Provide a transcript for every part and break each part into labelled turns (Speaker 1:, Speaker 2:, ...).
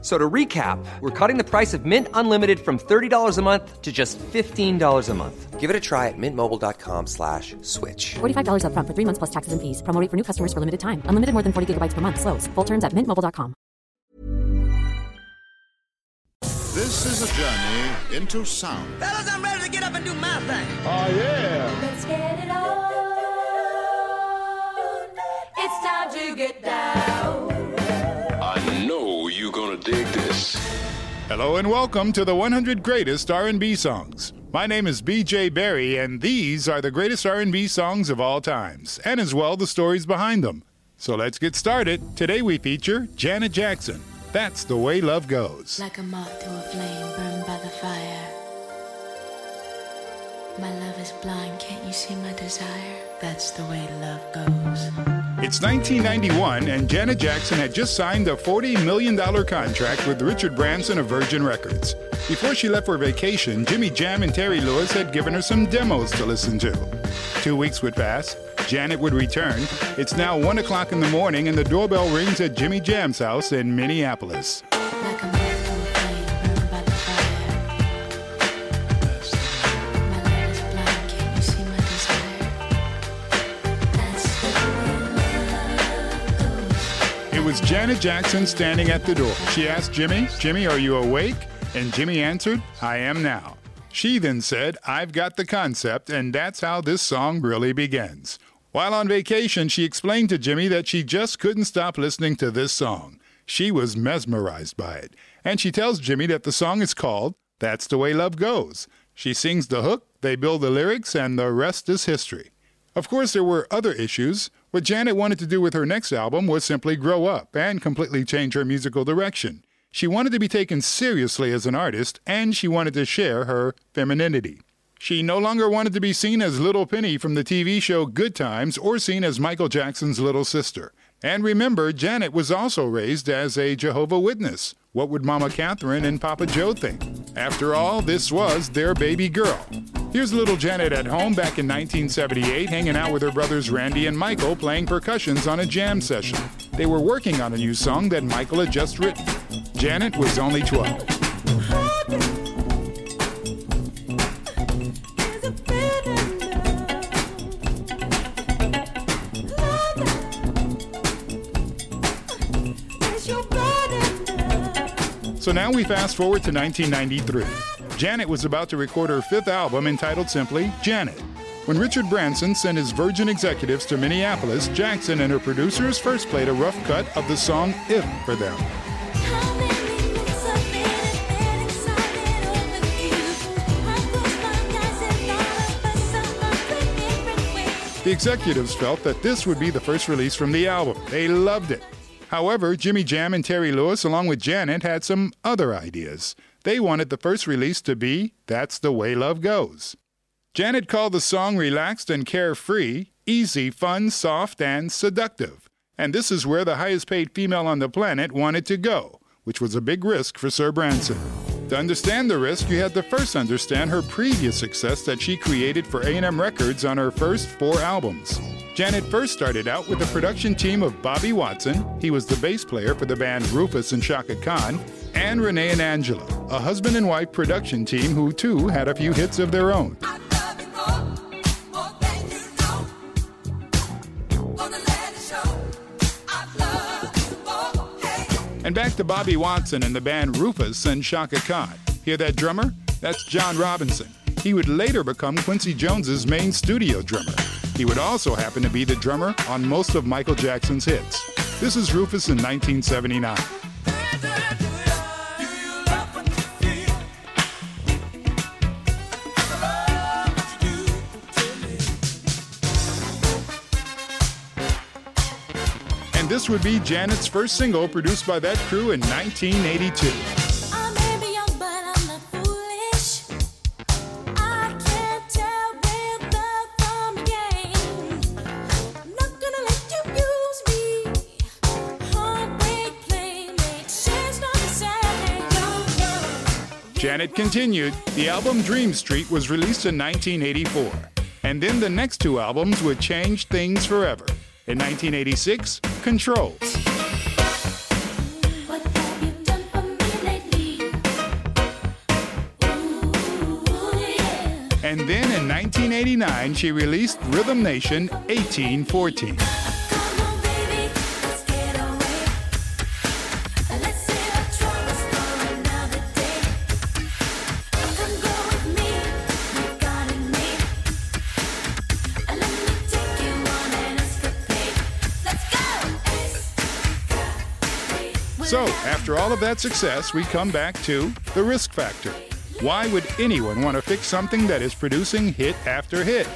Speaker 1: So to recap, we're cutting the price of Mint Unlimited from $30 a month to just $15 a month.
Speaker 2: Give it a try at mintmobile.com slash switch.
Speaker 3: $45 upfront for three months plus taxes and fees. Promo rate for new customers for limited time. Unlimited more than 40 gigabytes per month. Slows. Full terms at mintmobile.com.
Speaker 4: This is a journey into sound.
Speaker 5: Fellas, I'm ready to get up and do my thing. Oh, yeah.
Speaker 6: Let's get it on. It's time to get down.
Speaker 4: Hello and welcome to the 100 greatest R&B songs. My name is BJ Berry and these are the greatest R&B songs of all times and as well the stories behind them. So let's get started. Today we feature Janet Jackson. That's the way love goes.
Speaker 7: Like a moth to a flame burned by the fire. My love is blind, can't you see my desire? That's the way love goes.
Speaker 4: It's 1991, and Janet Jackson had just signed a $40 million contract with Richard Branson of Virgin Records. Before she left for vacation, Jimmy Jam and Terry Lewis had given her some demos to listen to. Two weeks would pass. Janet would return. It's now 1 o'clock in the morning, and the doorbell rings at Jimmy Jam's house in Minneapolis.
Speaker 7: Like
Speaker 4: was Janet Jackson standing at the door. She asked Jimmy, Jimmy, are you awake? And Jimmy answered, I am now. She then said, I've got the concept, and that's how this song really begins. While on vacation, she explained to Jimmy that she just couldn't stop listening to this song. She was mesmerized by it. And she tells Jimmy that the song is called That's the Way Love Goes. She sings the hook, they build the lyrics, and the rest is history. Of course, there were other issues. What Janet wanted to do with her next album was simply grow up and completely change her musical direction. She wanted to be taken seriously as an artist, and she wanted to share her femininity. She no longer wanted to be seen as Little Penny from the TV show Good Times or seen as Michael Jackson's little sister. And remember, Janet was also raised as a Jehovah Witness. What would Mama Catherine and Papa Joe think? After all, this was their baby girl. Here's little Janet at home back in 1978, hanging out with her brothers Randy and Michael playing percussions on a jam session. They were working on a new song that Michael had just written. Janet was only 12. So now we fast forward to 1993. Janet was about to record her fifth album entitled simply Janet. When Richard Branson sent his Virgin executives to Minneapolis, Jackson and her producers first played a rough cut of the song If for them. The executives felt that this would be the first release from the album. They loved it. However, Jimmy Jam and Terry Lewis, along with Janet, had some other ideas. They wanted the first release to be That's the Way Love Goes. Janet called the song relaxed and carefree, easy, fun, soft, and seductive. And this is where the highest paid female on the planet wanted to go, which was a big risk for Sir Branson. To understand the risk, you had to first understand her previous success that she created for A&M Records on her first four albums. Janet first started out with the production team of Bobby Watson, he was the bass player for the band Rufus and Chaka Khan, and Renee and Angela, a husband and wife production team who too had a few hits of their own. And back to Bobby Watson and the band Rufus and Chaka Khan. Hear that drummer? That's John Robinson. He would later become Quincy Jones's main studio drummer. He would also happen to be the drummer on most of Michael Jackson's hits. This is Rufus in 1979. And this would be Janet's first single produced by that crew in 1982. Janet continued. The album Dream Street was released in 1984. And then the next two albums would change things forever. In 1986, Control.
Speaker 6: What have you done for me lately? Ooh, yeah.
Speaker 4: And then in 1989, she released Rhythm Nation 1814. So, after all of that success, we come back to the risk factor. Why would anyone want to fix something that is producing hit after hit?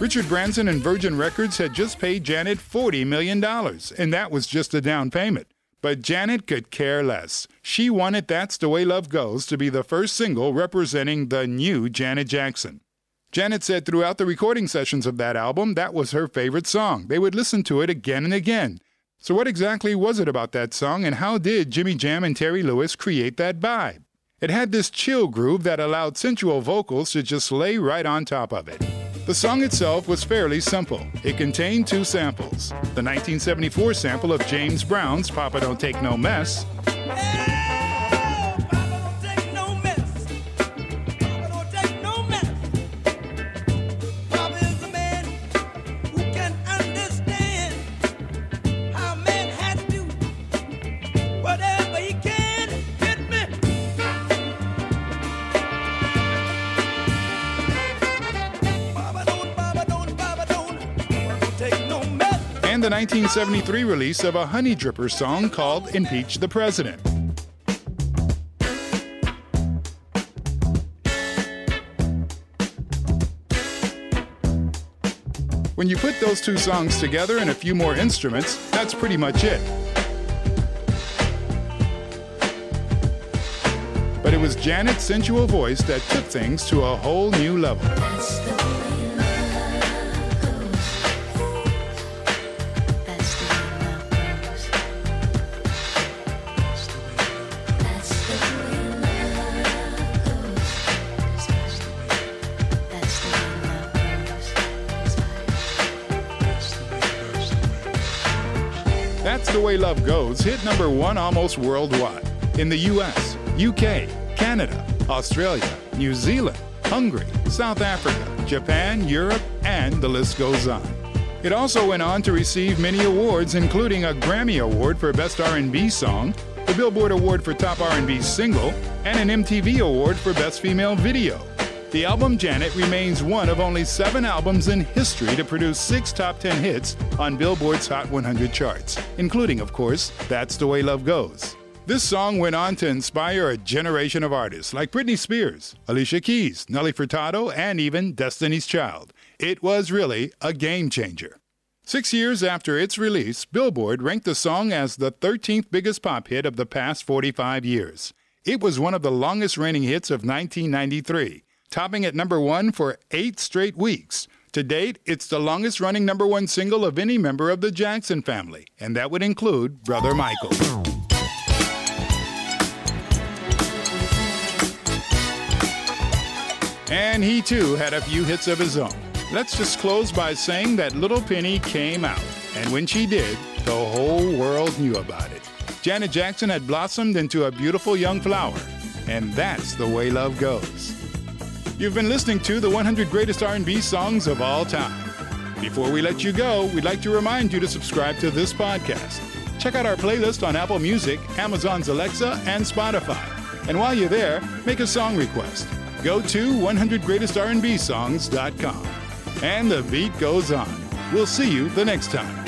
Speaker 4: Richard Branson and Virgin Records had just paid Janet $40 million, and that was just a down payment. But Janet could care less. She wanted That's the Way Love Goes to be the first single representing the new Janet Jackson. Janet said throughout the recording sessions of that album, that was her favorite song. They would listen to it again and again. So, what exactly was it about that song, and how did Jimmy Jam and Terry Lewis create that vibe? It had this chill groove that allowed sensual vocals to just lay right on top of it. The song itself was fairly simple. It contained two samples the 1974 sample of James Brown's Papa Don't Take No Mess, and the 1973 release of a Honey Dripper song called Impeach the President. When you put those two songs together and a few more instruments, that's pretty much it. But it was Janet's sensual voice that took things to a whole new level. The Way Love Goes hit number one almost worldwide. In the US, UK, Canada, Australia, New Zealand, Hungary, South Africa, Japan, Europe, and the list goes on. It also went on to receive many awards including a Grammy Award for Best R&B Song, the Billboard Award for Top R&B Single, and an MTV Award for Best Female Video. The album Janet remains one of only seven albums in history to produce six top 10 hits on Billboard's Hot 100 charts, including, of course, That's the Way Love Goes. This song went on to inspire a generation of artists like Britney Spears, Alicia Keys, Nelly Furtado, and even Destiny's Child. It was really a game changer. Six years after its release, Billboard ranked the song as the 13th biggest pop hit of the past 45 years. It was one of the longest reigning hits of 1993, topping at number one for eight straight weeks. To date, it's the longest running number one single of any member of the Jackson family, and that would include Brother Michael. And he too had a few hits of his own. Let's just close by saying that Little Penny came out, and when she did, the whole world knew about it. Janet Jackson had blossomed into a beautiful young flower, and that's the way love goes. You've been listening to the 100 greatest R&B songs of all time. Before we let you go, we'd like to remind you to subscribe to this podcast. Check out our playlist on Apple Music, Amazon's Alexa, and Spotify. And while you're there, make a song request. Go to 100greatestrnbsongs.com. And the beat goes on. We'll see you the next time.